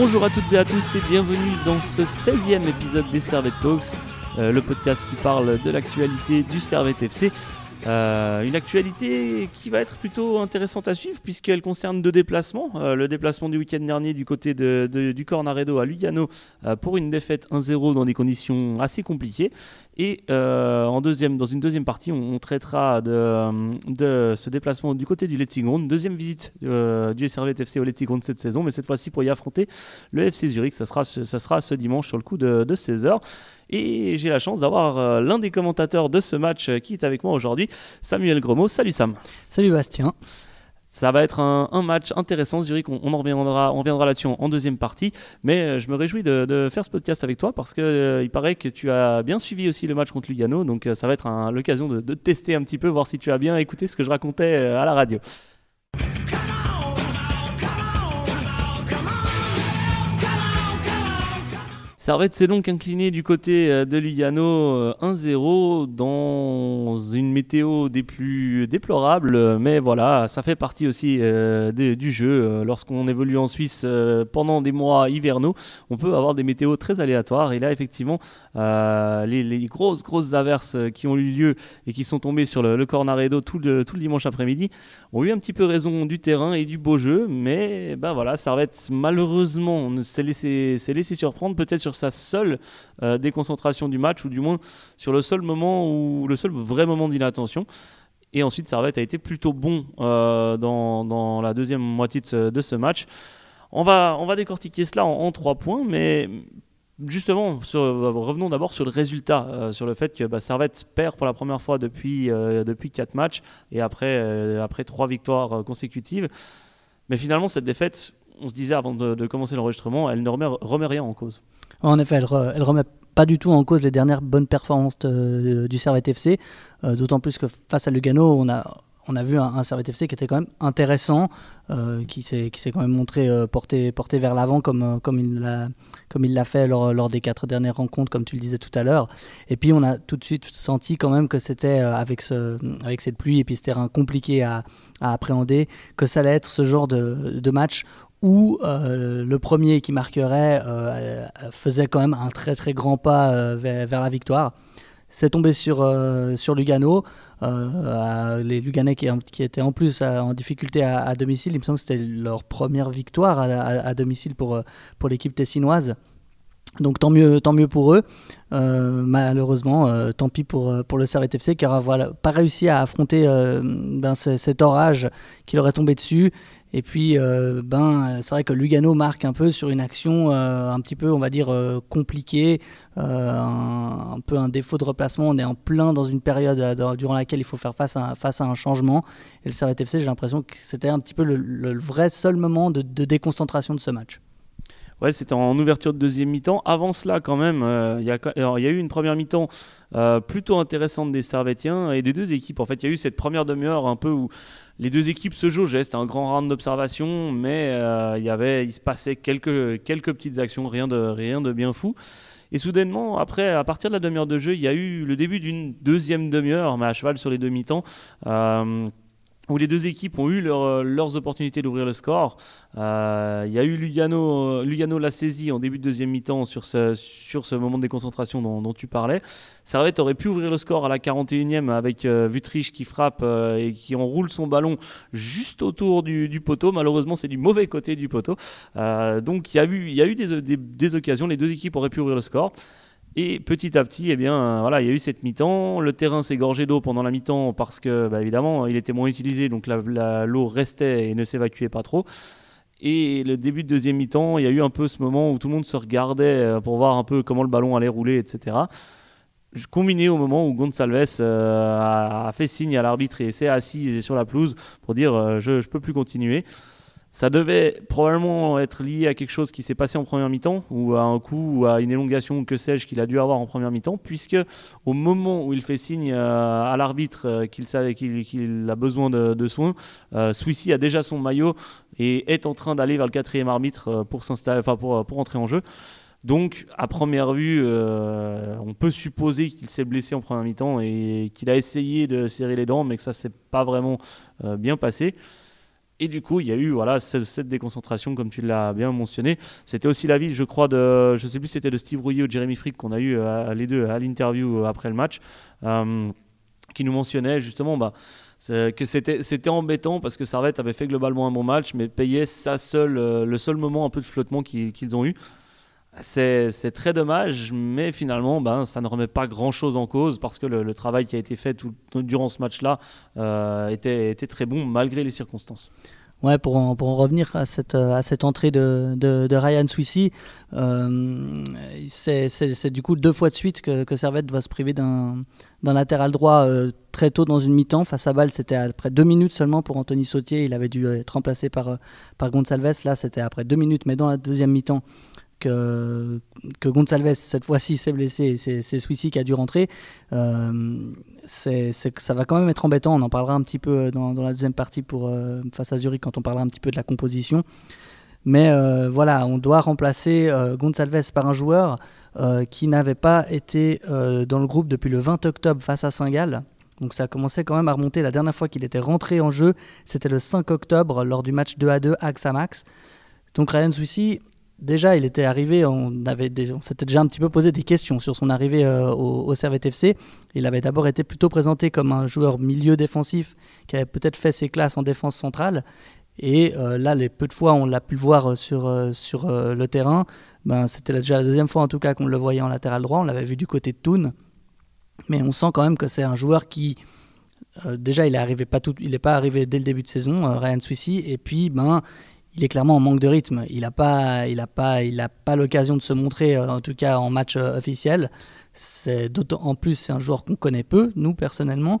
Bonjour à toutes et à tous et bienvenue dans ce 16e épisode des Servette Talks, euh, le podcast qui parle de l'actualité du Servette FC. Euh, une actualité qui va être plutôt intéressante à suivre puisqu'elle concerne deux déplacements. Euh, le déplacement du week-end dernier du côté du Cornaredo à Lugano pour une défaite 1-0 dans des conditions assez compliquées. Et en deuxième, dans une deuxième partie, on, traitera de, de, ce déplacement du côté du Letzigrund. Deuxième visite du Servette FC au Letzigrund cette saison, mais cette fois-ci pour y affronter le FC Zurich. Ça sera, ça sera ce dimanche sur le coup de, de 16h. Et j'ai la chance d'avoir euh, l'un des commentateurs de ce match euh, qui est avec moi aujourd'hui, Samuel Gremaud. Salut Sam. Salut Bastien. Ça va être un, match intéressant, Zurich. On, en reviendra, on reviendra là-dessus en, deuxième partie. Mais euh, je me réjouis de, faire ce podcast avec toi parce qu'il il paraît que tu as bien suivi aussi le match contre Lugano. Donc ça va être l'occasion de, de, tester un petit peu, voir si tu as bien écouté ce que je racontais à la radio. Servette s'est donc incliné du côté euh, de Lugano 1-0 euh, dans une météo des plus déplorables, mais voilà, ça fait partie aussi euh, du jeu. Lorsqu'on évolue en Suisse pendant des mois hivernaux, on peut avoir des météos très aléatoires. Et là, effectivement, les, grosses, grosses averses qui ont eu lieu et qui sont tombées sur le, le Cornaredo tout le, tout le dimanche après-midi ont eu un petit peu raison du terrain et du beau jeu, mais ben voilà, Servette malheureusement s'est laissé, laissé surprendre peut-être sur sa seule euh, déconcentration du match, ou du moins sur le seul moment ou le seul vrai moment d'inattention. Et ensuite, Servette a été plutôt bon euh, dans, la deuxième moitié de ce, match. On va, on va décortiquer cela en, trois points, mais justement, revenons d'abord sur le résultat, euh, sur le fait que bah, Servette perd pour la première fois depuis, depuis quatre matchs et après, après trois victoires consécutives. Mais finalement, cette défaite, on se disait avant de, commencer l'enregistrement, elle ne remet, rien en cause. En effet, elle, ne remet pas du tout en cause les dernières bonnes performances du Servette FC, euh, d'autant plus que face à Lugano, on a, on a vu un, un Servette FC qui était quand même intéressant, euh, qui s'est quand même montré euh, porté, vers l'avant comme, comme il l'a fait lors, des quatre dernières rencontres, comme tu le disais tout à l'heure. Et puis on a tout de suite senti quand même que c'était avec, ce, avec cette pluie et puis ce terrain compliqué à, appréhender, que ça allait être ce genre de, match où euh, le premier qui marquerait euh, faisait quand même un très très grand pas euh, vers, la victoire. C'est tombé sur, sur Lugano, les Luganais qui, étaient en plus en difficulté à, domicile. Il me semble que c'était leur première victoire à, domicile pour, pour l'équipe tessinoise. Donc tant mieux, tant mieux pour eux. malheureusement, tant pis pour, pour le Servette FC qui n'aura voilà, pas réussi à affronter cet orage qui leur est tombé dessus et puis, euh, ben, c'est vrai que Lugano marque un peu sur une action euh, un petit peu, on va dire, euh, compliquée, un, peu un défaut de replacement. On est en plein dans une période durant laquelle il faut faire face à, face à un changement. Et le Servette FC, j'ai l'impression que c'était un petit peu le, vrai seul moment de, déconcentration de ce match. Ouais, c'était en ouverture de deuxième mi-temps. Avant cela, quand même, il y, a eu une première mi-temps plutôt intéressante des Servettiens et des deux équipes. En fait, il y a eu cette première demi-heure un peu où les deux équipes se jaugeaient, c'était un grand round d'observation, mais euh, il, y avait, il se passait quelques, quelques petites actions, rien de, rien de bien fou. Et soudainement, après, à partir de la demi-heure de jeu, il y a eu le début d'une deuxième demi-heure, mais à cheval sur les demi-temps. Euh, où les deux équipes ont eu euh, leurs opportunités d'ouvrir le score. Euh, il y a eu Lugano, Lugano l'a saisi en début de deuxième mi-temps sur ce, moment de déconcentration dont, tu parlais. Servette aurait pu ouvrir le score à la 41e avec euh, qui frappe euh, et qui enroule son ballon juste autour du, poteau. Malheureusement, c'est du mauvais côté du poteau. donc il y a eu, des occasions, les deux équipes auraient pu ouvrir le score. Et petit à petit, eh bien, voilà, il y a eu cette mi-temps. Le terrain s'est gorgé d'eau pendant la mi-temps parce que, bah, évidemment, il était moins utilisé, donc l'eau restait et ne s'évacuait pas trop. Et le début de deuxième mi-temps, il y a eu un peu ce moment où tout le monde se regardait euh, pour voir un peu comment le ballon allait rouler, etc. Combiné au moment où Gonçalves euh, a fait signe à l'arbitre et s'est assis sur la pelouse pour dire euh, je ne peux plus continuer. Ça devait probablement être lié à quelque chose qui s'est passé en première mi-temps, ou à un coup, ou à une élongation, que sais-je, qu'il a dû avoir en première mi-temps, puisque au moment où il fait signe à l'arbitre qu'il savait qu'il a besoin de, soins, Swissy a déjà son maillot et est en train d'aller vers le quatrième arbitre pour s'installer, enfin pour, pour entrer en jeu. Donc, à première vue, euh, on peut supposer qu'il s'est blessé en première mi-temps et qu'il a essayé de serrer les dents, mais que ça s'est pas vraiment euh, bien passé. Et du coup, il y a eu voilà cette, déconcentration, comme tu l'as bien mentionné. C'était aussi l'avis, je crois, de, je sais plus c'était de Steve Rouillet ou de Jeremy Frick qu'on a eu euh, les deux à l'interview après le match, qui nous mentionnait justement bah, que c'était embêtant parce que Servette avait fait globalement un bon match, mais payait sa seule, le seul moment un peu de flottement qu'ils ont eu. C'est très dommage, mais finalement, ben, ça ne remet pas grand-chose en cause parce que le, travail qui a été fait durant ce match-là euh, était, très bon malgré les circonstances. Ouais, pour en, revenir à cette, entrée de, Ryan Swissy, euh, c'est du coup deux fois de suite que, Servette va se priver d'un latéral droit euh, très tôt dans une mi-temps. Face à Bâle, c'était après deux minutes seulement pour Anthony Sautier. Il avait dû être remplacé par, par Gonçalves. Là, c'était après deux minutes, mais dans la deuxième mi-temps que, que Gonçalves, cette fois-ci, s'est blessé, c'est Swissy qui a dû rentrer, euh, ça va quand même être embêtant. On en parlera un petit peu dans, la deuxième partie pour, euh, face à Zurich quand on parlera un petit peu de la composition. Mais euh, voilà, on doit remplacer Gonçalves par un joueur qui n'avait pas été dans le groupe depuis le 20 octobre face à Saint-Gall. Donc ça a commencé quand même à remonter. La dernière fois qu'il était rentré en jeu, c'était le 5 octobre lors du match 2 à 2 à Max. Donc Ryan Swissy déjà, il était arrivé, on, avait on s'était déjà un petit peu posé des questions sur son arrivée euh, au, au FC. Il avait d'abord été plutôt présenté comme un joueur milieu défensif qui avait peut-être fait ses classes en défense centrale. Et euh, là, les peu de fois on l'a pu le voir sur, euh, sur le terrain, ben, c'était déjà la deuxième fois en tout cas qu'on le voyait en latéral droit. On l'avait vu du côté de Thun. Mais on sent quand même que c'est un joueur qui, déjà, il n'est pas pas arrivé dès le début de saison, Ryan Swissy. Et puis, ben, il est clairement en manque de rythme. Il n'a pas, il pas, il pas l'occasion de se montrer, euh, en tout cas en match euh, officiel. En plus c'est un joueur qu'on connaît peu, nous personnellement.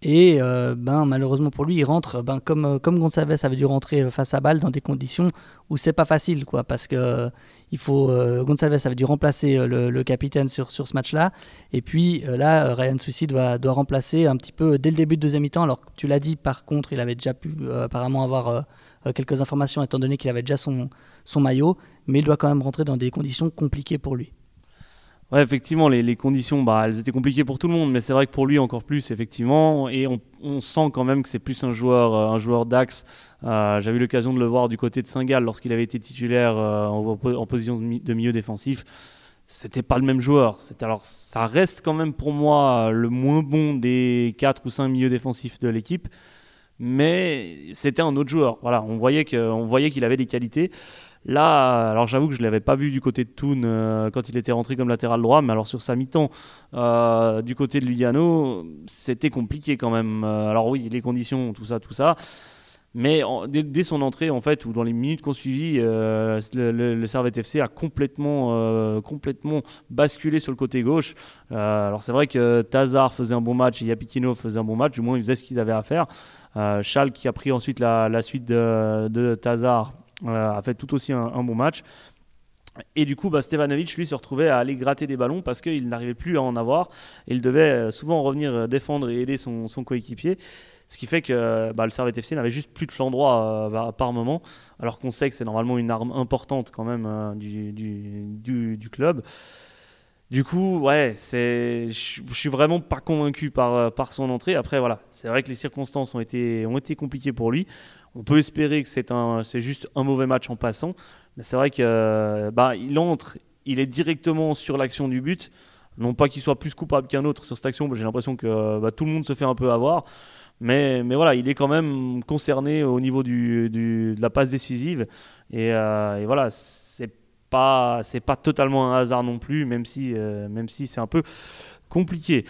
Et euh, ben malheureusement pour lui, il rentre ben comme comme Gonçalves avait dû rentrer face à balle dans des conditions où c'est pas facile quoi parce que faut Gonçalves avait dû remplacer le, capitaine sur ce match-là et puis là Ryan Suicide doit doit remplacer un petit peu dès le début de deuxième mi-temps alors tu l'as dit par contre il avait déjà pu apparemment avoir euh, quelques informations étant donné qu'il avait déjà son, maillot, mais il doit quand même rentrer dans des conditions compliquées pour lui. Ouais, effectivement, les, conditions, bah, elles étaient compliquées pour tout le monde, mais c'est vrai que pour lui encore plus, effectivement. Et on, sent quand même que c'est plus un joueur, euh, un joueur d'axe. Euh, J'avais l'occasion de le voir du côté de Saint-Gall lorsqu'il avait été titulaire en, position de milieu défensif. C'était pas le même joueur. Alors, ça reste quand même pour moi le moins bon des 4 ou 5 milieux défensifs de l'équipe mais c'était un autre joueur. Voilà, on voyait qu'il avait des qualités. Là, alors j'avoue que je ne l'avais pas vu du côté de Toon euh, quand il était rentré comme latéral droit, mais alors sur sa mi-temps, euh, du côté de Lugano, c'était compliqué quand même. Euh, alors oui, les conditions, tout ça, tout ça. Mais dès, son entrée, en fait, ou dans les minutes qu'on suivit, le, le, Servette FC a complètement, complètement basculé sur le côté gauche. alors c'est vrai que Tazar faisait un bon match et Yapikino faisait un bon match, du moins ils faisaient ce qu'ils avaient à faire. Euh, qui a pris ensuite la, suite de, Tazar euh, a fait tout aussi un, bon match. Et du coup, bah, Stevanovic, lui, se retrouvait à aller gratter des ballons parce qu'il n'arrivait plus à en avoir. Il devait euh, souvent revenir défendre et aider son, coéquipier. Ce qui fait que bah, le Servette FC n'avait juste plus de flanc droit bah, par moment, alors qu'on sait que c'est normalement une arme importante quand même du, club. Du coup, ouais, c'est, je suis vraiment pas convaincu par, euh, par son entrée. Après, voilà, c'est vrai que les circonstances ont été, compliquées pour lui. On peut espérer que c'est, juste un mauvais match en passant. Mais c'est vrai qu'il euh, bah, il entre, il est directement sur l'action du but. Non pas qu'il soit plus coupable qu'un autre sur cette action, j'ai l'impression que bah, tout le monde se fait un peu avoir. Mais, voilà, il est quand même concerné au niveau de la passe décisive. Et, euh, et voilà, c'est pas, c'est pas totalement un hasard non plus, même si, euh, si c'est un peu compliqué.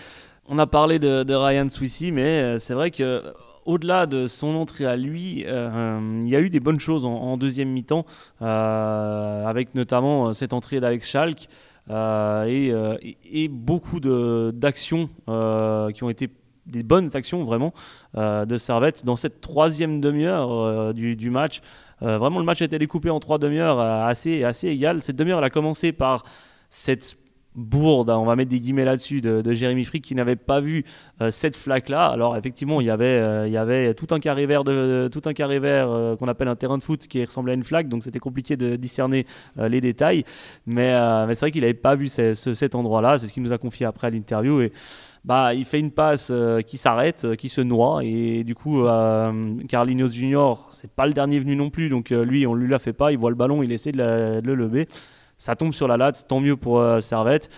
On a parlé de, Ryan Swissy, mais euh, c'est vrai que au-delà de son entrée à lui, euh, il y a eu des bonnes choses en, deuxième mi-temps, avec notamment cette entrée d'Alex Schalk et, et, beaucoup d'actions qui ont été des bonnes actions vraiment de Servette dans cette troisième demi-heure du, match. Vraiment, le match a été découpé en trois demi-heures assez, assez égales. Cette demi-heure, elle a commencé par cette bourde, on va mettre des guillemets là-dessus, de, Jérémy Frick qui n'avait pas vu euh, cette flaque-là. Alors effectivement, il y avait, euh, il y avait tout un carré vert, de, tout un carré vert euh, qu'on appelle un terrain de foot qui ressemblait à une flaque, donc c'était compliqué de discerner les détails. Mais, c'est vrai qu'il n'avait pas vu cet endroit-là, c'est ce qu'il nous a confié après à l'interview. Bah, il fait une passe qui s'arrête, qui se noie, et du coup, Carlinhos Junior, c'est pas le dernier venu non plus, donc lui, on lui la fait pas, il voit le ballon, il essaie de, le lever ça tombe sur la latte, tant mieux pour euh, Servette.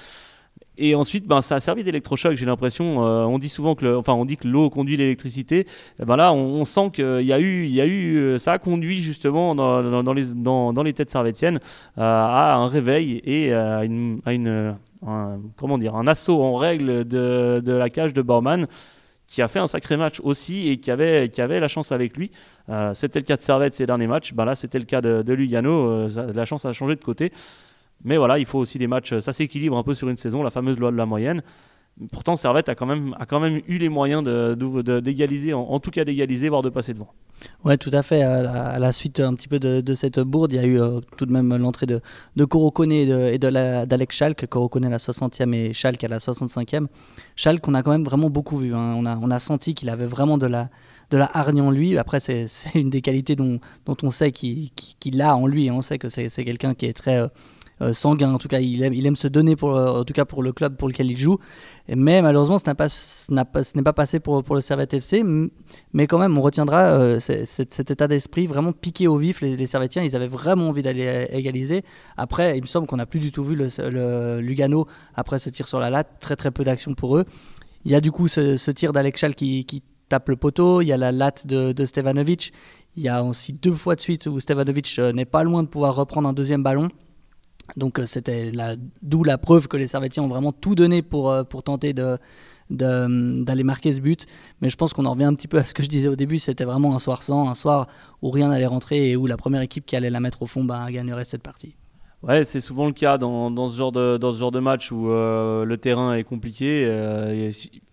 Et ensuite, ben, ça a servi d'électrochoc, j'ai l'impression. Euh, on dit souvent que, enfin, on dit que l'eau conduit l'électricité. Eh ben là, on, sent qu'il y a eu, y a eu, euh, ça a conduit justement dans, les, dans, les têtes servétiennes à un réveil et à une, à une un, comment dire, un assaut en règle de, de la cage de Baumann qui a fait un sacré match aussi et qui avait, qui avait la chance avec lui. c'était le cas de Servette ces derniers matchs. Ben là, c'était le cas de, de Lugano. la chance a changé de côté. Mais voilà, il faut aussi des matchs, ça s'équilibre un peu sur une saison, la fameuse loi de la moyenne. Pourtant, Servette a quand même, eu les moyens d'égaliser, de, en, tout cas d'égaliser, voire de passer devant. Ouais, tout à fait. À la, suite un petit peu de, cette bourde, il y a eu euh, tout de même l'entrée de, de Korokone et d'Alex Schalk. Korokone à la 60e et Schalk à la 65e. Schalk, on a quand même vraiment beaucoup vu. Hein. On, a, senti qu'il avait vraiment de la, de la hargne en lui. Après, c'est une des qualités dont, on sait qu'il a en lui. On sait que c'est quelqu'un qui est très. Euh, sanguin. En tout cas, il aime, se donner pour, euh, en tout cas pour le club pour lequel il joue. Mais malheureusement, ce n'est pas, ce pas passé pour, le Servette FC. Mais quand même, on retiendra euh, cet, état d'esprit vraiment piqué au vif. Les, les Servetiens, ils avaient vraiment envie d'aller égaliser. Après, il me semble qu'on n'a plus du tout vu le, Lugano après ce tir sur la latte. Très très peu d'action pour eux. Il y a du coup ce, tir d'Alex Schall qui, qui, tape le poteau. Il y a la latte de, de Stevanovic. Il y a aussi deux fois de suite où Stevanovic n'est pas loin de pouvoir reprendre un deuxième ballon. Donc euh, c'était d'où la preuve que les Servetiens ont vraiment tout donné pour, euh, pour tenter de, d'aller marquer ce but. Mais je pense qu'on en revient un petit peu à ce que je disais au début, c'était vraiment un soir sans, un soir où rien n'allait rentrer et où la première équipe qui allait la mettre au fond bah, gagnerait cette partie. Ouais, c'est souvent le cas dans, dans, ce genre de, dans ce genre de match où euh, le terrain est compliqué.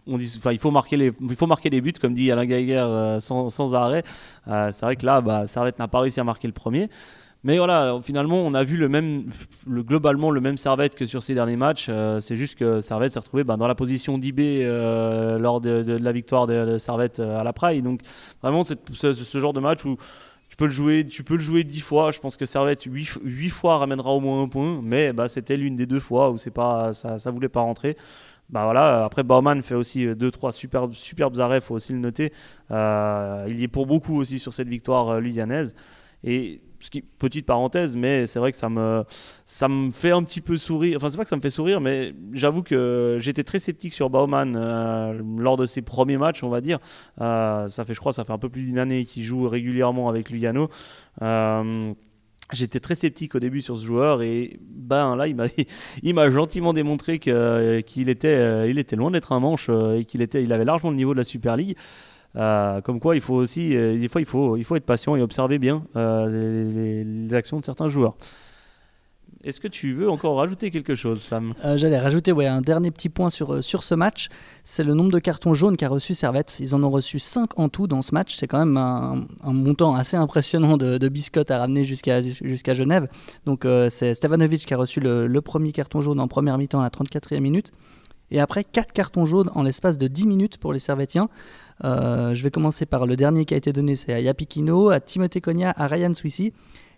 on dit, il, faut marquer les, il faut marquer les buts, comme dit Alain Geiger, sans, sans, arrêt. c'est vrai que là, bah, Servette n'a pas réussi à marquer le premier. Mais voilà, finalement, on a vu le même, le, globalement le même Servette que sur ces derniers matchs. Euh, c'est juste que Servette s'est retrouvé ben, dans la position d'IB euh, lors de, la victoire de, Servette euh, à la Praille. Donc vraiment, c'est ce, genre de match où tu peux le jouer, tu peux le jouer 10 fois. Je pense que Servette 8, 8 fois ramènera au moins un point, mais bah, c'était l'une des deux fois où c'est pas, ça, ça voulait pas rentrer. Bah voilà, après Baumann fait aussi 2-3 superbes, superbes arrêts, faut aussi le noter. il y est pour beaucoup aussi sur cette victoire luganaise. Et petite parenthèse, mais c'est vrai que ça me, ça me fait un petit peu sourire. Enfin, c'est pas que ça me fait sourire, mais j'avoue que j'étais très sceptique sur Baumann euh, lors de ses premiers matchs, on va dire. Euh, ça fait, je crois, ça fait un peu plus d'une année qu'il joue régulièrement avec Lugano. Euh, j'étais très sceptique au début sur ce joueur et ben là il m'a il m'a gentiment démontré qu'il était il était loin d'être un manche et qu'il était il avait largement le niveau de la Super League. Euh, comme quoi, il faut aussi, euh, des fois, il faut, il faut être patient et observer bien euh, les, actions de certains joueurs. Est-ce que tu veux encore rajouter quelque chose, Sam? J'allais rajouter ouais, un dernier petit point sur, sur ce match. C'est le nombre de cartons jaunes qu'a reçu Servette. Ils en ont reçu 5 en tout dans ce match. C'est quand même un, montant assez impressionnant de, de biscottes à ramener jusqu'à Genève. Donc c'est Stevanovic qui a reçu le, premier carton jaune en première mi-temps à la 34e minute. Et après, 4 cartons jaunes en l'espace de 10 minutes pour les Servetiens. Euh, je vais commencer par le dernier qui a été donné, c'est à Yapikino, à Timothée Cogna, à Ryan Swissy.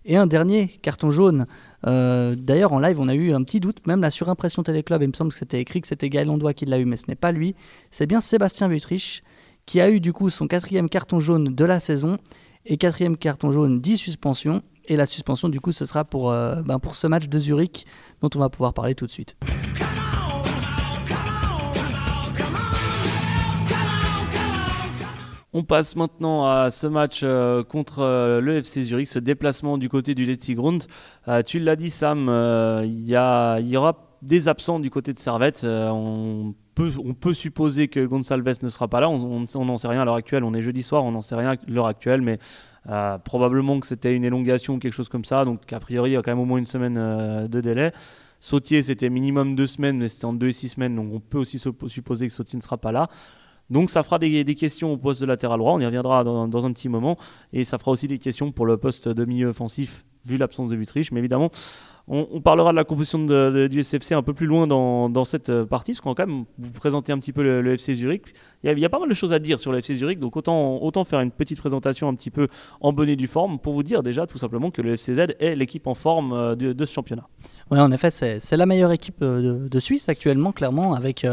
Et un dernier carton jaune. Euh, d'ailleurs, en live, on a eu un petit doute, même la surimpression Téléclub, il me semble que c'était écrit que c'était Gaël Ondois qui l'a eu, mais ce n'est pas lui. C'est bien Sébastien Vutrich qui a eu du coup son quatrième carton jaune de la saison. Et quatrième carton jaune, 10 suspensions. Et la suspension, du coup, ce sera pour, euh, ben, pour ce match de Zurich dont on va pouvoir parler tout de suite. On passe maintenant à ce match euh, contre euh, le FC Zurich, ce déplacement du côté du Letzigrund. Euh, tu l'as dit Sam, il y, aura des absents du côté de Servette. on, peut, supposer que Gonçalves ne sera pas là. On n'en sait rien à l'heure actuelle. On est jeudi soir, on n'en sait rien à l'heure actuelle, mais probablement que c'était une élongation ou quelque chose comme ça. Donc a priori, il y a quand même au moins une semaine de délai. Sautier, c'était minimum deux semaines, mais c'était en deux et six semaines, donc on peut aussi supposer que Sautier ne sera pas là. Donc ça fera des, questions au poste de latéral droit, on y reviendra dans, un petit moment, et ça fera aussi des questions pour le poste de milieu offensif vu l'absence de Vutriche. Mais évidemment, on, parlera de la composition du SFC un peu plus loin dans, cette euh, partie, parce qu'on quand même vous présenter un petit peu le, FC Zurich. Il y, a, pas mal de choses à dire sur le FC Zurich, donc autant, faire une petite présentation un petit peu en bonne et due forme pour vous dire déjà tout simplement que le FCZ est l'équipe en forme euh, de, ce championnat. Oui, en effet, c'est la meilleure équipe euh, de, Suisse actuellement, clairement, avec,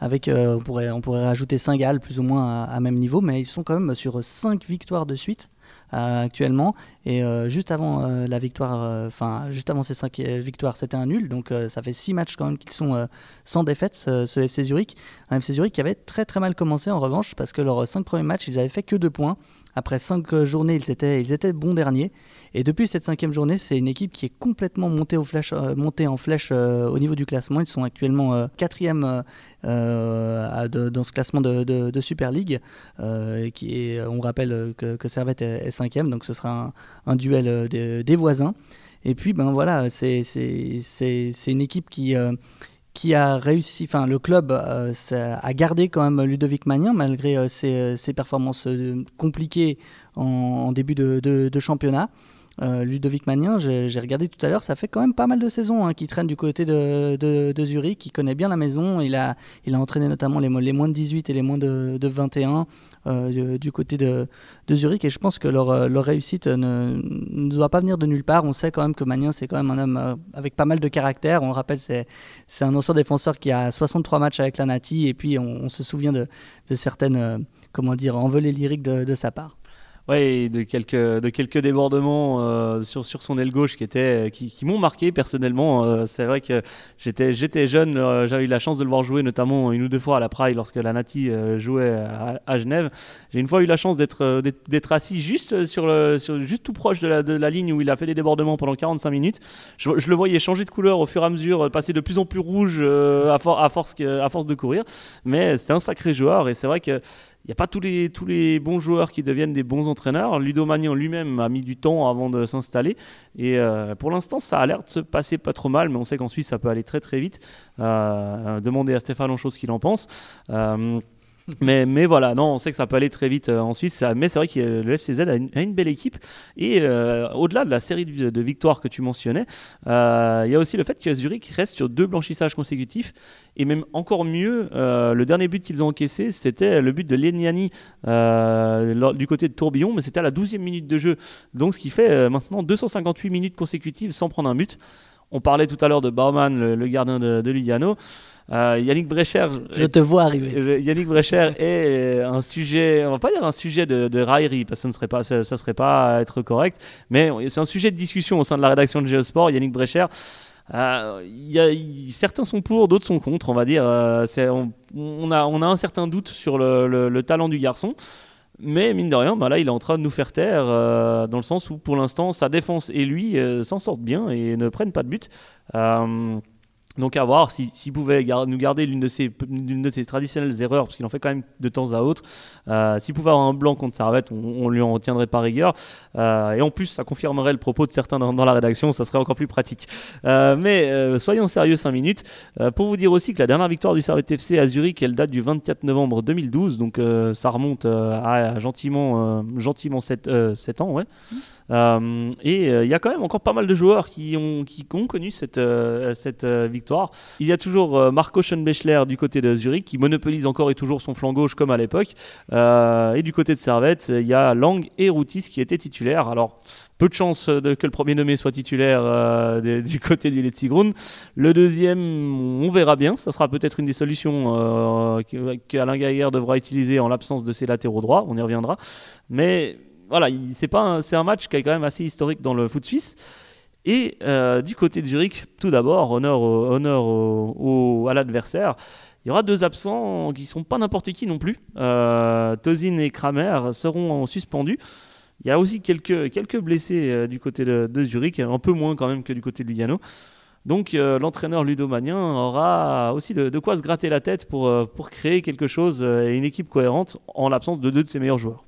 avec on, pourrait, on pourrait rajouter Saint-Gall plus ou moins à, à, même niveau, mais ils sont quand même sur 5 victoires de suite. Euh, actuellement. Et euh, juste avant euh, la victoire, enfin juste avant ces cinq victoires, c'était un nul. Donc ça fait six matchs quand même qu'ils sont sans défaite, ce, FC Zurich. Un FC Zurich qui avait très très mal commencé en revanche parce que leurs cinq premiers matchs, ils avaient fait que deux points. Après cinq journées, ils étaient, bons derniers. Et depuis cette cinquième journée, c'est une équipe qui est complètement montée, au flash, montée en flèche au niveau du classement. Ils sont actuellement quatrième dans ce classement de, Super League. est, on rappelle que, que Servette est, cinquième, donc ce sera un, duel euh, des, voisins. Et puis, ben voilà, c'est une équipe qui, euh, qui a réussi, enfin le club euh, a gardé quand même Ludovic Magnin malgré ses, performances compliquées en, début de championnat. Euh, Ludovic Magnin, j'ai regardé tout à l'heure, ça fait quand même pas mal de saisons hein, qu'il traîne du côté de, de, Zurich, il connaît bien la maison, il a, il a entraîné notamment les, moins de 18 et les moins de, 21 euh, du, côté de, Zurich, et je pense que leur, euh, réussite ne, doit pas venir de nulle part. On sait quand même que Magnin, c'est quand même un homme avec pas mal de caractère, on le rappelle, c'est un ancien défenseur qui a 63 matchs avec la Nati, et puis on, se souvient de, certaines, comment dire, envolées lyriques de sa part. Ouais, de quelques, de quelques débordements euh, sur, sur son aile gauche qui, étaient, qui, m'ont marqué personnellement. Euh, c'est vrai que j'étais, j'étais jeune, euh, j'avais eu la chance de le voir jouer notamment une ou deux fois à la Praille lorsque la Nati jouait à, Genève. J'ai une fois eu la chance d'être, d'être, assis juste, sur le, sur, juste tout proche de la, de la ligne où il a fait des débordements pendant 45 minutes. Je, le voyais changer de couleur au fur et à mesure, passer de plus en plus rouge à, force, à force de courir. Mais c'était un sacré joueur et c'est vrai que n'y a pas tous les, bons joueurs qui deviennent des bons entraîneurs. Ludo Magnan lui-même a mis du temps avant de s'installer. Et euh, pour l'instant, ça a l'air de se passer pas trop mal, mais on sait qu'en Suisse, ça peut aller très très vite. Euh, demandez à Stéphane Lanchot ce qu'il en pense. Euh, mais, mais voilà, non, on sait que ça peut aller très vite euh, en Suisse. Mais c'est vrai que le FCZ a une, belle équipe. Et euh, au-delà de la série de, victoires que tu mentionnais, euh, il y a aussi le fait que Zurich reste sur deux blanchissages consécutifs. Et même encore mieux, le dernier but qu'ils ont encaissé, c'était le but de Leniani du côté de Tourbillon, mais c'était à la 12e minute de jeu. Donc ce qui fait maintenant 258 minutes consécutives sans prendre un but. On parlait tout à l'heure de Baumann, le, gardien de, de. Euh, Yannick Brecher. Je te vois arriver. Yannick Brecher est un sujet, on va pas dire un sujet de, de raillerie, parce que ça ne serait pas, ça, serait pas être correct, mais c'est un sujet de discussion au sein de la rédaction de Géosport. Yannick Brecher. Euh, y a, certains sont pour, d'autres sont contre, on va dire. Euh, on, a, on a un certain doute sur le, le, talent du garçon. Mais mine de rien, bah là, il est en train de nous faire taire euh, dans le sens où, pour l'instant, sa défense et lui s'en sortent bien et ne prennent pas de but. Donc à voir s'il si, pouvait nous garder l'une de, ses, traditionnelles erreurs, parce qu'il en fait quand même de temps à autre. Euh, s'il pouvait avoir un blanc contre Servette, on, on lui en retiendrait par rigueur. Euh, et en plus, ça confirmerait le propos de certains dans, la rédaction, ça serait encore plus pratique. Euh, mais soyons sérieux 5 minutes. pour vous dire aussi que la dernière victoire du Servette FC à Zurich, elle date du 24 novembre 2012, donc ça remonte à, gentiment, gentiment 7, 7 ans. Ouais. Mmh. Euh, et euh, il y a quand même encore pas mal de joueurs qui ont, connu cette, euh, victoire. Il y a toujours Marco Schönbechler du côté de Zurich qui monopolise encore et toujours son flanc gauche comme à l'époque. et du côté de Servette, il y a Lang et Routis qui étaient titulaires. Alors, peu de chance que le premier nommé soit titulaire du côté du Letzigrund. Le deuxième, on verra bien. Ça sera peut-être une des solutions qu'Alain Gaillard devra utiliser en l'absence de ses latéraux droits. On y reviendra. Mais voilà, c'est pas un match qui est quand même assez historique dans le foot suisse. Et euh, du côté de Zurich, tout d'abord, honneur, honneur à l'adversaire. Il y aura deux absents qui ne sont pas n'importe qui non plus. Euh, Tozin et Kramer seront suspendus. Il y a aussi quelques, blessés euh, du côté de, Zurich, un peu moins quand même que du côté de Lugano. Donc l'entraîneur ludomanien aura aussi de, de, quoi se gratter la tête pour, pour créer quelque chose et une équipe cohérente en l'absence de deux de ses meilleurs joueurs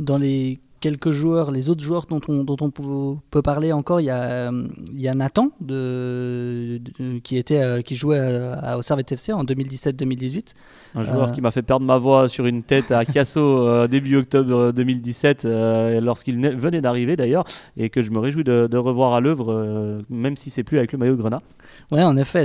dans les quelques joueurs, les autres joueurs dont on, dont on peut parler encore, il y a, il y a Nathan de, qui, était, qui jouait au Servette FC en 2017-2018. Un joueur qui m'a fait perdre ma voix sur une tête à Chiasso début octobre 2017, lorsqu'il venait d'arriver d'ailleurs, et que je me réjouis de, de revoir à l'œuvre, même si c'est plus avec le maillot Grenat. Ouais, en effet,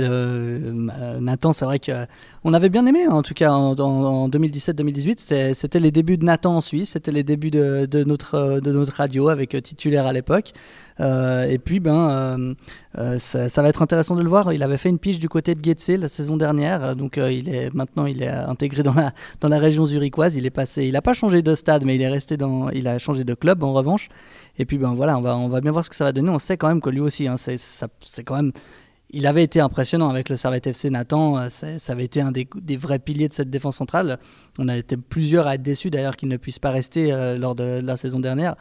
Nathan, c'est vrai qu'on avait bien aimé, en tout cas en, en 2017-2018, c'était les débuts de Nathan en Suisse, c'était les débuts de, de, notre, de notre radio avec euh, titulaire à l'époque. Euh, et puis, ben, euh, ça, va être intéressant de le voir. Il avait fait une pige du côté de Getse la saison dernière, donc il est maintenant il est intégré dans la dans la région zurichoise. Il est passé, il n'a pas changé de stade, mais il est resté dans, il a changé de club en revanche. Et puis ben voilà, on va on va bien voir ce que ça va donner. On sait quand même que lui aussi, hein, c'est quand même il avait été impressionnant avec le Servette FC Nathan. Euh, ça, avait été un des, vrais piliers de cette défense centrale. On a été plusieurs à être déçus d'ailleurs qu'il ne puisse pas rester euh, lors de, la saison dernière.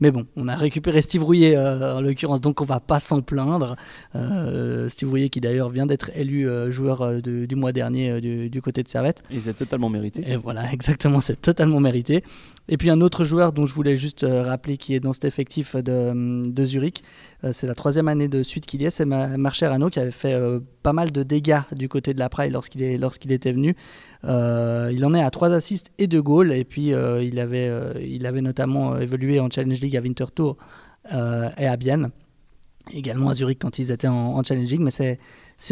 Mais bon, on a récupéré Steve Rouillet euh, en l'occurrence, donc on va pas s'en plaindre. Steve Rouillet qui d'ailleurs vient d'être élu joueur du mois dernier du, côté de Servette. Et c'est totalement mérité. Et voilà, exactement, c'est totalement mérité. Et puis un autre joueur dont je voulais juste rappeler qui est dans cet effectif de, de Zurich, c'est la troisième année de suite qu'il y a, c'est Marcher Arnaud avait fait euh, pas mal de dégâts du côté de la Praille lorsqu'il est, lorsqu'il était venu. Euh, il en est à 3 assists et 2 goals. Et puis euh, il, avait, il avait notamment évolué en Challenge League à Winterthur et à Bienne. Également à Zurich quand ils étaient en, Challenge League. Mais c'est,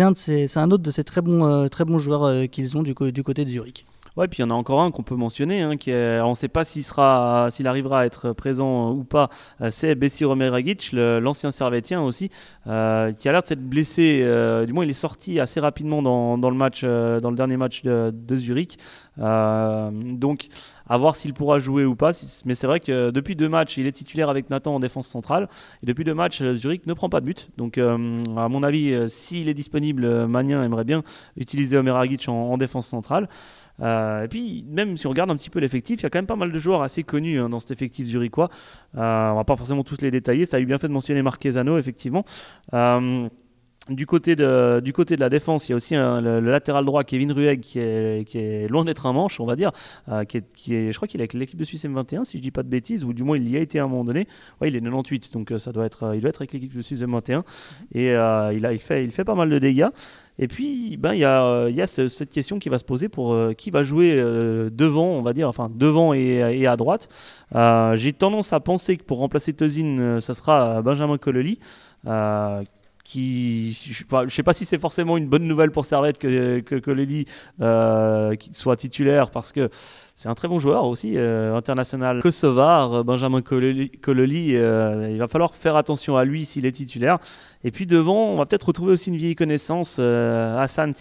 un, un autre de ces très bons, très bons joueurs qu'ils ont du côté de Zurich. Ouais, puis il y en a encore un qu'on peut mentionner, hein, on ne sait pas s'il sera, s'il arrivera à être présent ou pas. Euh, c'est Bessi Romeragic, l'ancien Servetien aussi, euh, qui a l'air de s'être blessé. Euh, du moins, il est sorti assez rapidement dans, le match, dans le dernier match de, Zurich. donc, à voir s'il pourra jouer ou pas. Mais c'est vrai que depuis deux matchs, il est titulaire avec Nathan en défense centrale. Et depuis deux matchs, Zurich ne prend pas de but. Donc, à mon avis, s'il est disponible, Magnin aimerait bien utiliser Romeragic en, en défense centrale. Euh, et puis, même si on regarde un petit peu l'effectif, il y a quand même pas mal de joueurs assez connus hein, dans cet effectif zurichois. Euh, on va pas forcément tous les détailler. Ça a eu bien fait de mentionner Marquezano, effectivement. Euh, du côté, de, du côté de la défense, il y a aussi le, latéral droit Kevin Rueg qui est, loin d'être un manche, on va dire. Euh, qui est, je crois qu'il est avec l'équipe de Suisse M21, si je dis pas de bêtises, ou du moins il y a été à un moment donné. Il est 98, donc ça doit être, il doit être avec l'équipe de Suisse M21. Et il, fait, il fait pas mal de dégâts. Et puis, ben, il y a, a cette question qui va se poser pour euh, qui va jouer euh, devant, on va dire, enfin devant et, à droite. Euh, j'ai tendance à penser que pour remplacer Tozin, ça sera Benjamin Cololi. Je ne sais pas si c'est forcément une bonne nouvelle pour Servette que, que, soit titulaire parce que c'est un très bon joueur aussi, international kosovar, Benjamin Cololi. il va falloir faire attention à lui s'il est titulaire. Et puis devant, on va peut-être retrouver aussi une vieille connaissance, euh, Hassan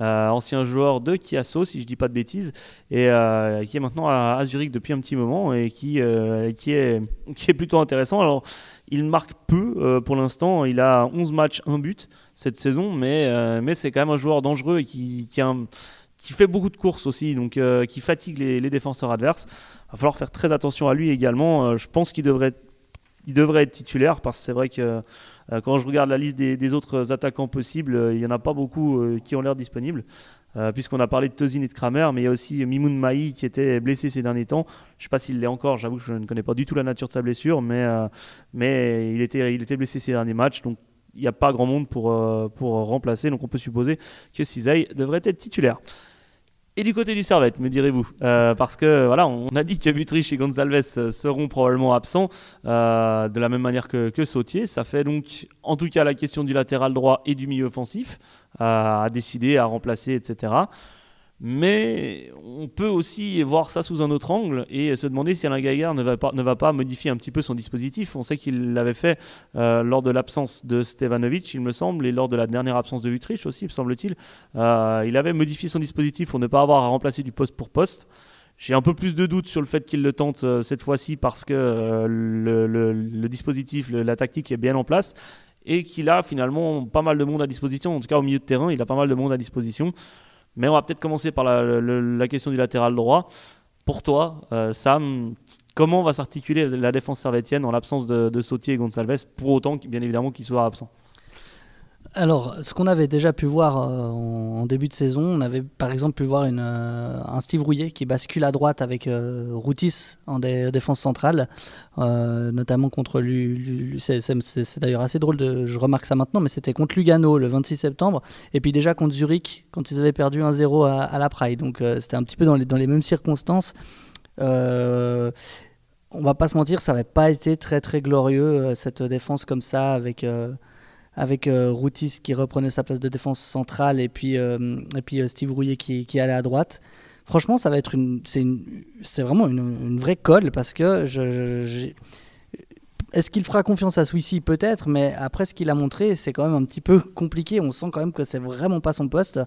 euh, ancien joueur de Chiasso, si je ne dis pas de bêtises, et euh, qui est maintenant à, Zurich depuis un petit moment et qui, est, plutôt intéressant. Il marque peu pour l'instant, il a 11 matchs, 1 but cette saison, mais, mais c'est quand même un joueur dangereux et qui, qui, fait beaucoup de courses aussi, donc qui fatigue les, défenseurs adverses. Il va falloir faire très attention à lui également. je pense qu'il devrait, il devrait être titulaire parce que c'est vrai que euh, quand je regarde la liste des, autres attaquants possibles, euh, il n'y en a pas beaucoup euh, qui ont l'air disponibles. Puisqu'on a parlé de Tozin et de Kramer, mais il y a aussi Mimoun Maï qui était blessé ces derniers temps. Je ne sais pas s'il l'est encore, j'avoue que je ne connais pas du tout la nature de sa blessure, mais, mais il, était, blessé ces derniers matchs, donc il n'y a pas grand monde pour, pour remplacer, donc on peut supposer que Cizay devrait être titulaire. Et du côté du Servette, me direz-vous euh, Parce que voilà, on a dit que Butrich et Gonzalez seront probablement absents euh, de la même manière que, que, Sautier. Ça fait donc, en tout cas, la question du latéral droit et du milieu offensif euh, à décider, à remplacer, etc. Mais on peut aussi voir ça sous un autre angle et se demander si Alain Gaillard ne va pas, ne va pas modifier un petit peu son dispositif. On sait qu'il l'avait fait euh, lors de l'absence de Stevanovic, il me semble, et lors de la dernière absence de Utrich aussi, me semble-t-il. Euh, il avait modifié son dispositif pour ne pas avoir à remplacer du poste pour poste. J'ai un peu plus de doutes sur le fait qu'il le tente euh, cette fois-ci parce que le, le, dispositif, la tactique est bien en place et qu'il a finalement pas mal de monde à disposition. En tout cas, au milieu de terrain, il a pas mal de monde à disposition. Mais on va peut-être commencer par la, question du latéral droit. Pour toi, euh, Sam, comment va s'articuler la défense servétienne en l'absence de, Sautier et Gonçalves, pour autant, bien évidemment, qu'ils soient absents alors, ce qu'on avait déjà pu voir euh, en, début de saison, on avait par exemple pu voir euh, un Steve Rouillet qui bascule à droite avec euh, Routis en défense centrale, notamment contre. C'est d'ailleurs assez drôle, je remarque ça maintenant, mais c'était contre Lugano le 26 septembre, et puis déjà contre Zurich quand ils avaient perdu 1-0 à, la Praille. Donc c'était un petit peu dans les, dans les mêmes circonstances. on va pas se mentir, ça n'avait pas été très très glorieux cette défense comme ça avec avec euh, Routis qui reprenait sa place de défense centrale et puis, euh, et puis euh, Steve Rouillet qui, allait à droite. Franchement, ça va être une, c'est, vraiment une, vraie colle parce que est-ce qu'il fera confiance à Swissy Peut-être, mais après ce qu'il a montré, c'est quand même un petit peu compliqué. On sent quand même que c'est vraiment pas son poste.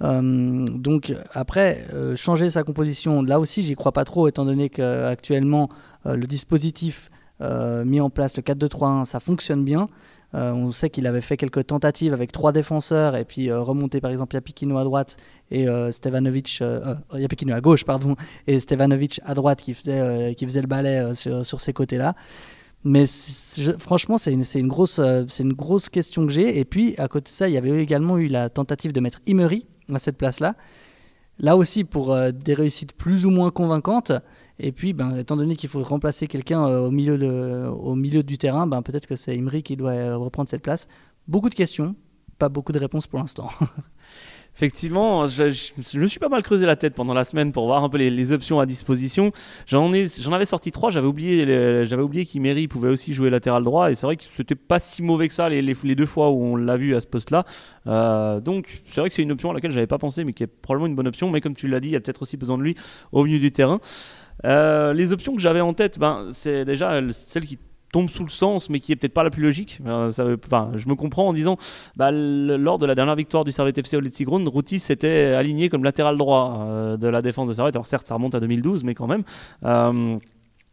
donc après, changer sa composition, là aussi, j'y crois pas trop, étant donné qu'actuellement, le dispositif mis en place, le 4-2-3-1, ça fonctionne bien. Euh, on sait qu'il avait fait quelques tentatives avec trois défenseurs et puis euh, remonter par exemple Yapikino à droite et euh, Stevanovic Yapikino à gauche pardon et Stevanovic à droite qui faisait qui faisait le balai sur, ces côtés-là. Mais franchement, c'est une, une, grosse, c'est une grosse question que j'ai. Et puis, à côté de ça, il y avait également eu la tentative de mettre Imery à cette place-là. Là aussi, pour des réussites plus ou moins convaincantes. Et puis, ben, étant donné qu'il faut remplacer quelqu'un euh, au, milieu du terrain, ben, peut-être que c'est Imri qui doit euh, reprendre cette place. Beaucoup de questions, pas beaucoup de réponses pour l'instant. Effectivement, je, me suis pas mal creusé la tête pendant la semaine pour voir un peu les, options à disposition. J'en avais sorti trois. J'avais oublié, j'avais pouvait aussi jouer latéral droit. Et c'est vrai que c'était pas si mauvais que ça les, les, deux fois où on l'a vu à ce poste-là. Euh, donc c'est vrai que c'est une option à laquelle j'avais pas pensé, mais qui est probablement une bonne option. Mais comme tu l'as dit, il y a peut-être aussi besoin de lui au milieu du terrain. Euh, les options que j'avais en tête, ben, c'est déjà celle qui tombe sous le sens, mais qui est peut-être pas la plus logique. Euh, enfin, je me comprends en disant, bah, lors de la dernière victoire du Servette FC au Letzigrund, Routis s'était aligné comme latéral droit euh, de la défense de Servette. Alors certes, ça remonte à 2012, mais quand même.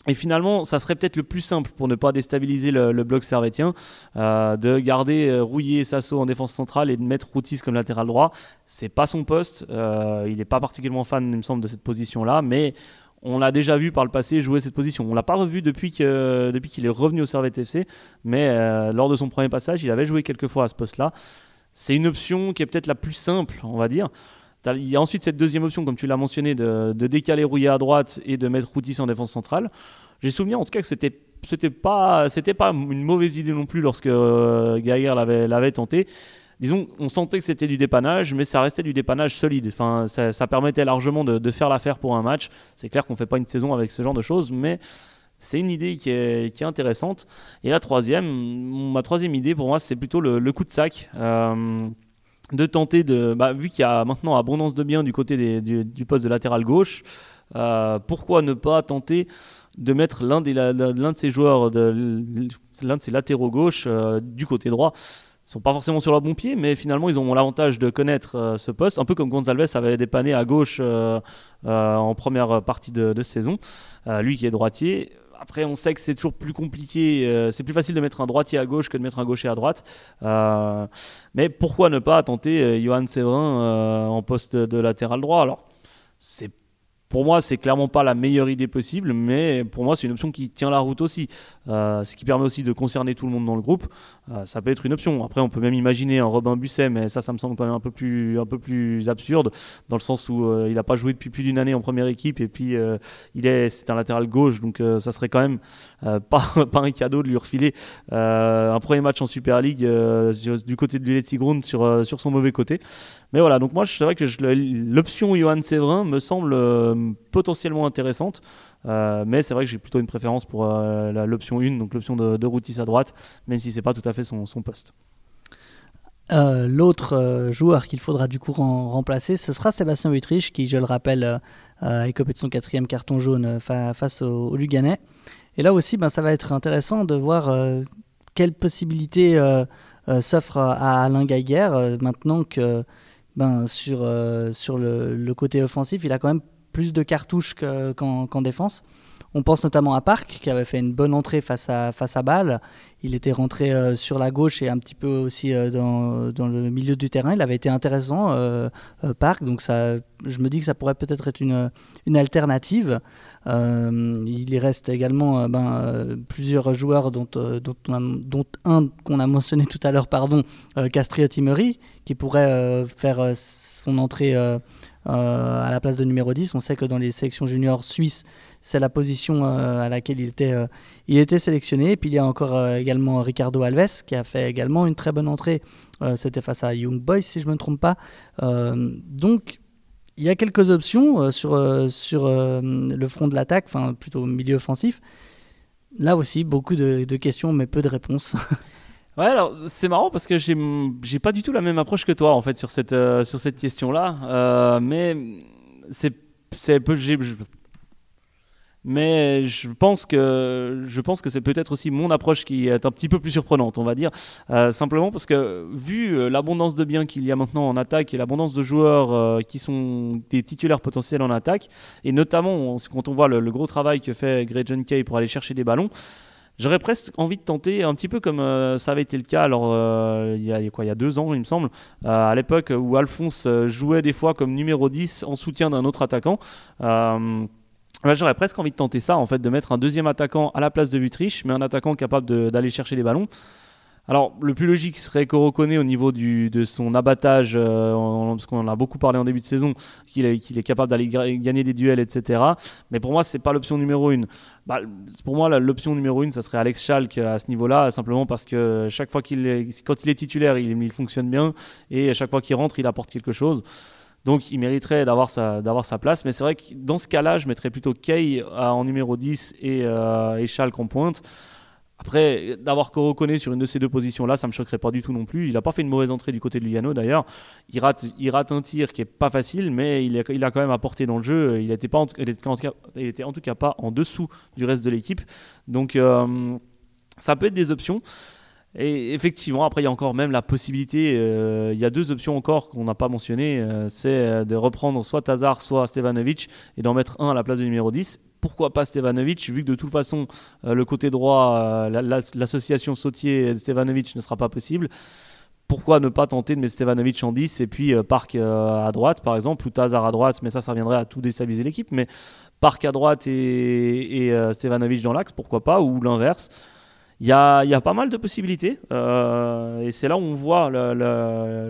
et finalement, ça serait peut-être le plus simple pour ne pas déstabiliser le, bloc servetien, de garder Rouillé et Sasso en défense centrale et de mettre Routis comme latéral droit. C'est pas son poste. il n'est pas particulièrement fan, il me semble, de cette position-là, mais on l'a déjà vu par le passé jouer cette position. On l'a pas revu depuis qu'il depuis est revenu au Servette FC, mais euh, lors de son premier passage, il avait joué quelques fois à ce poste-là. C'est une option qui est peut-être la plus simple, on va dire. Il y a ensuite cette deuxième option, comme tu l'as mentionné, de, décaler Rouillet à droite et de mettre Routis en défense centrale. J'ai souvenir en tout cas que c'était c'était pas c'était pas une mauvaise idée non plus lorsque euh, l'avait tenté disons, on sentait que c'était du dépannage, mais ça restait du dépannage solide. Enfin, ça, permettait largement de, faire l'affaire pour un match. C'est clair qu'on ne fait pas une saison avec ce genre de choses, mais c'est une idée qui est, intéressante. Et la troisième, ma troisième idée pour moi, c'est plutôt le, coup de sac. Euh, de tenter de. Bah, vu qu'il y a maintenant abondance de biens du côté du, poste de latéral gauche, euh, pourquoi ne pas tenter de mettre l'un de ces joueurs, l'un de ces latéraux gauche euh, du côté droit? Sont pas forcément sur leur bon pied, mais finalement ils ont l'avantage de connaître euh, ce poste, un peu comme Gonzalez avait dépanné à gauche euh, euh, en première partie de, saison, lui qui est droitier. Après, on sait que c'est toujours plus compliqué, c'est plus facile de mettre un droitier à gauche que de mettre un gaucher à droite. mais pourquoi ne pas tenter Johan Séverin en poste de latéral droit? Alors, c'est pour moi, c'est clairement pas la meilleure idée possible, mais pour moi, c'est une option qui tient la route aussi. Euh, ce qui permet aussi de concerner tout le monde dans le groupe. Euh, ça peut être une option. Après, on peut même imaginer un Robin Busset, mais ça, ça me semble quand même un peu plus, un peu plus absurde, dans le sens où euh, il n'a pas joué depuis plus d'une année en première équipe, et puis il est, c'est un latéral gauche, donc ça serait quand même pas, pas un cadeau de lui refiler un premier match en Super League du côté de Lille sur, sur son mauvais côté. Mais voilà, donc moi, c'est vrai que l'option Johan Séverin me semble euh, potentiellement intéressante. Euh, mais c'est vrai que j'ai plutôt une préférence pour euh, l'option 1, donc l'option de, de Routis à droite, même si c'est pas tout à fait son, poste. L'autre joueur qu'il faudra du coup remplacer, ce sera Sébastien Wittrich, qui, je le rappelle, a écopé de son quatrième carton jaune face au, au, Luganais. Et là aussi, ben, ça va être intéressant de voir quelles possibilités s'offrent à Alain Geiger, maintenant que ben, sur, euh, sur le, côté offensif, il a quand même plus de cartouches qu'en défense. On pense notamment à Park, qui avait fait une bonne entrée face à, face à Bâle. Il était rentré sur la gauche et un petit peu aussi dans, dans, le milieu du terrain. Il avait été intéressant, Park, donc ça, je me dis que ça pourrait peut-être être une, une alternative. il y reste également ben, plusieurs joueurs dont, dont, dont un qu'on a mentionné tout à l'heure, pardon, Castriotti-Mery, qui pourrait faire son entrée euh, à la place de numéro 10. On sait que dans les sélections juniors suisses, c'est la position euh, à laquelle il était, euh, il était sélectionné. Et puis il y a encore également Ricardo Alves qui a fait également une très bonne entrée. C'était face à Young Boys, si je ne me trompe pas. donc il y a quelques options sur, sur le front de l'attaque, enfin plutôt milieu offensif. Là aussi, beaucoup de questions, mais peu de réponses. Ouais, alors c'est marrant parce que j'ai, j'ai pas du tout la même approche que toi en fait sur cette, euh, sur cette question-là. Euh, mais c'est, c'est peu. J'ai, mais je pense que je que c'est peut-être aussi mon approche qui est un petit peu plus surprenante, on va dire, euh, simplement parce que vu l'abondance de biens qu'il y a maintenant en attaque et l'abondance de joueurs qui sont des titulaires potentiels en attaque, et notamment quand on voit le, gros travail que fait Greg John Kay pour aller chercher des ballons, J'aurais presque envie de tenter un petit peu comme euh, ça avait été le cas alors il, y a, quoi, il y a deux ans, il me semble, euh, à l'époque où Alphonse euh, jouait des fois comme numéro 10 en soutien d'un autre attaquant. J'aurais presque envie de tenter ça, en fait, de mettre un deuxième attaquant à la place de Vutriche, mais un attaquant capable d'aller chercher les ballons. Alors, le plus logique serait qu'on reconnaît au niveau de son abattage, euh, parce qu'on en a beaucoup parlé en début de saison, qu'il est, capable d'aller gagner des duels, etc. Mais pour moi, c'est pas l'option numéro une. Bah, pour moi, l'option numéro une, ça serait Alex Schalk à ce niveau-là, simplement parce que chaque fois qu'il quand il est titulaire, il, fonctionne bien, et chaque fois qu'il rentre, il apporte quelque chose. Donc il mériterait d'avoir sa, place. Mais c'est vrai que dans ce cas-là, je mettrais plutôt Kay en numéro 10 et, euh, et Schalke en pointe. Après, d'avoir reconnaît sur une de ces deux positions-là, ça me choquerait pas du tout non plus. Il n'a pas fait une mauvaise entrée du côté de Lugano d'ailleurs. Il rate, un tir qui est pas facile, mais il a, quand même apporté dans le jeu. Il n'était en, en tout cas pas en dessous du reste de l'équipe. Donc, euh, ça peut être des options. Et effectivement, après, il y a encore même la possibilité, euh, il y a deux options encore qu'on n'a pas mentionnées, euh, c'est de reprendre soit Tazar, soit Stevanovic, et d'en mettre un à la place du numéro 10 pourquoi pas Stevanovic, vu que de toute façon, euh, le côté droit, euh, l'association Sautier-Stevanovic ne sera pas possible. Pourquoi ne pas tenter de mettre Stevanovic en 10 et puis euh, Park à droite, par exemple, ou Tazar à droite, mais ça, ça reviendrait à tout déstabiliser l'équipe. Mais Park à droite et, Stevanovic dans l'axe, pourquoi pas, ou l'inverse. Il y, a, y a, pas mal de possibilités. et c'est là où on voit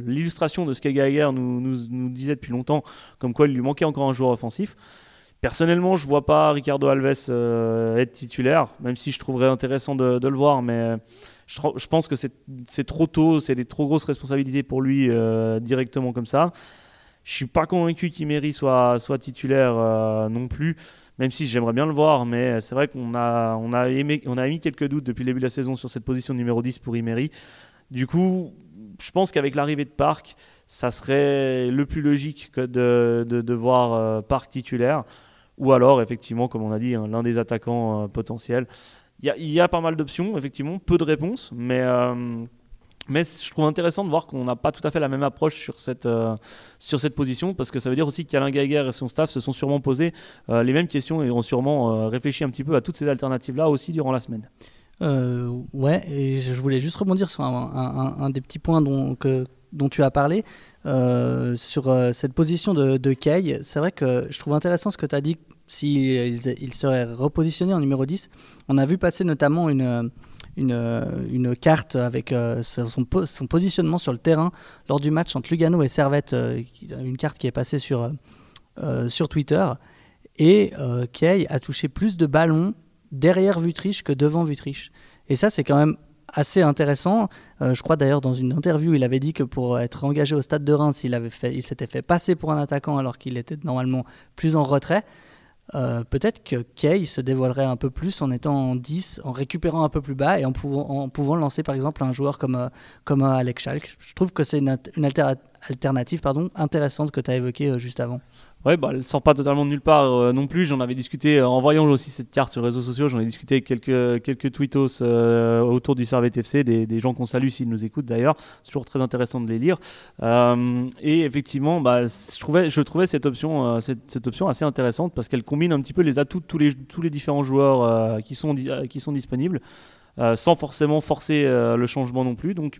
l'illustration de ce que Geiger nous, nous, nous, disait depuis longtemps, comme quoi il lui manquait encore un joueur offensif. Personnellement, je vois pas Ricardo Alves euh, être titulaire, même si je trouverais intéressant de, le voir, mais je, pense que c'est trop tôt, c'est des trop grosses responsabilités pour lui euh, directement comme ça. Je suis pas convaincu qu'Imery soit, soit titulaire euh, non plus, même si j'aimerais bien le voir, mais c'est vrai qu'on a, on a, on a émis quelques doutes depuis le début de la saison sur cette position numéro 10 pour Imery. Du coup, je pense qu'avec l'arrivée de Park, ça serait le plus logique que de, de, voir Park titulaire ou alors effectivement, comme on a dit, hein, l'un des attaquants euh, potentiels. Il y, a pas mal d'options, effectivement, peu de réponses, mais, euh, mais je trouve intéressant de voir qu'on n'a pas tout à fait la même approche sur cette, euh, sur cette position, parce que ça veut dire aussi qu'Alain Geiger et son staff se sont sûrement posés les mêmes questions et ont sûrement réfléchi un petit peu à toutes ces alternatives-là aussi durant la semaine. ouais, et je voulais juste rebondir sur un, des petits points dont, dont tu as parlé. Euh, sur euh, cette position de, de Kay, c'est vrai que je trouve intéressant ce que tu as dit s'il il serait repositionné en numéro 10. On a vu passer notamment une, une, carte avec euh, son, son, positionnement sur le terrain lors du match entre Lugano et Servette, une carte qui est passée sur, sur Twitter. Et Kay a touché plus de ballons derrière Vutriche que devant Vutriche. Et ça, c'est quand même assez intéressant. Euh, je crois d'ailleurs dans une interview, il avait dit que pour être engagé au stade de Reims, il, avait il s'était fait passer pour un attaquant alors qu'il était normalement plus en retrait. Euh, peut-être que Kay se dévoilerait un peu plus en étant en 10, en récupérant un peu plus bas et en pouvant, en pouvant lancer par exemple un joueur comme, euh, comme Alex Schalk. Je trouve que c'est une, alternative intéressante que tu as évoquée juste avant. Ouais, bah, elle sort pas totalement de nulle part euh, non plus. J'en avais discuté euh, en voyant aussi cette carte sur les réseaux sociaux. J'en ai discuté avec quelques, quelques tweetos euh, autour du Servette FC, des, des gens qu'on salue s'ils nous écoutent d'ailleurs. C'est toujours très intéressant de les lire. et effectivement, bah, je, trouvais, je trouvais cette option, cette, cette, option assez intéressante parce qu'elle combine un petit peu les atouts de tous les, tous les différents joueurs qui, sont, qui sont disponibles sans forcément forcer le changement non plus. Donc,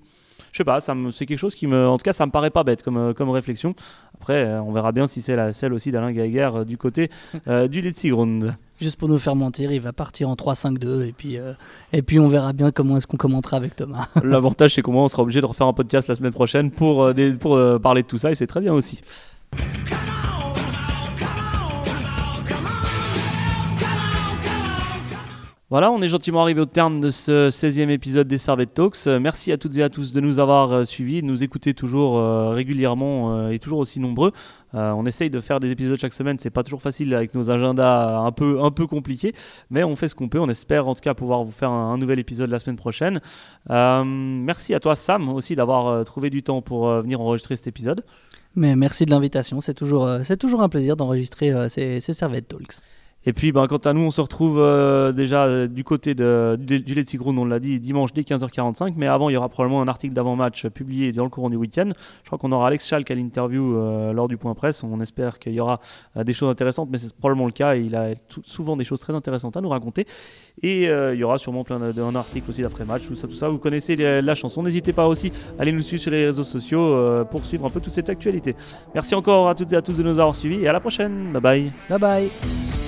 je sais pas, c'est quelque chose qui me, en tout cas, ça me paraît pas bête comme, comme réflexion. Après, euh, on verra bien si c'est la celle aussi d'Alain Geiger euh, du côté euh, du Letzigrund. Juste pour nous faire mentir, il va partir en 3-5-2 et puis, et puis on verra bien comment est-ce qu'on commentera avec Thomas. L'avantage c'est qu'au moins on sera obligé de refaire un podcast la semaine prochaine pour, pour parler de tout ça et c'est très bien aussi. Voilà, on est gentiment arrivé au terme de ce 16e épisode des Servette Talks. Euh, merci à toutes et à tous de nous avoir euh, suivis, de nous écouter toujours euh, régulièrement et toujours aussi nombreux. on essaye de faire des épisodes chaque semaine, c'est pas toujours facile avec nos agendas un peu, un peu compliqués, mais on fait ce qu'on peut. On espère en tout cas pouvoir vous faire un, nouvel épisode la semaine prochaine. merci à toi Sam aussi d'avoir trouvé du temps pour venir enregistrer cet épisode. Mais merci de l'invitation, c'est toujours, toujours un plaisir d'enregistrer ces, ces Servette Talks. Et puis, ben, quant à nous, on se retrouve euh, déjà euh, du côté du, du Let's on l'a dit, dimanche dès 15h45. Mais avant, il y aura probablement un article d'avant-match publié dans le courant du week-end. Je crois qu'on aura Alex Schalk à l'interview euh, lors du point presse. On espère qu'il y aura des choses intéressantes, mais c'est probablement le cas. il a souvent des choses très intéressantes à nous raconter. Et il y aura sûrement plein d'un article aussi d'après-match, tout ça, tout ça. Vous connaissez la chanson. N'hésitez pas aussi à aller nous suivre sur les réseaux sociaux pour suivre un peu toute cette actualité. Merci encore à toutes et à tous de nous avoir suivis et à la prochaine. Bye bye. Bye bye.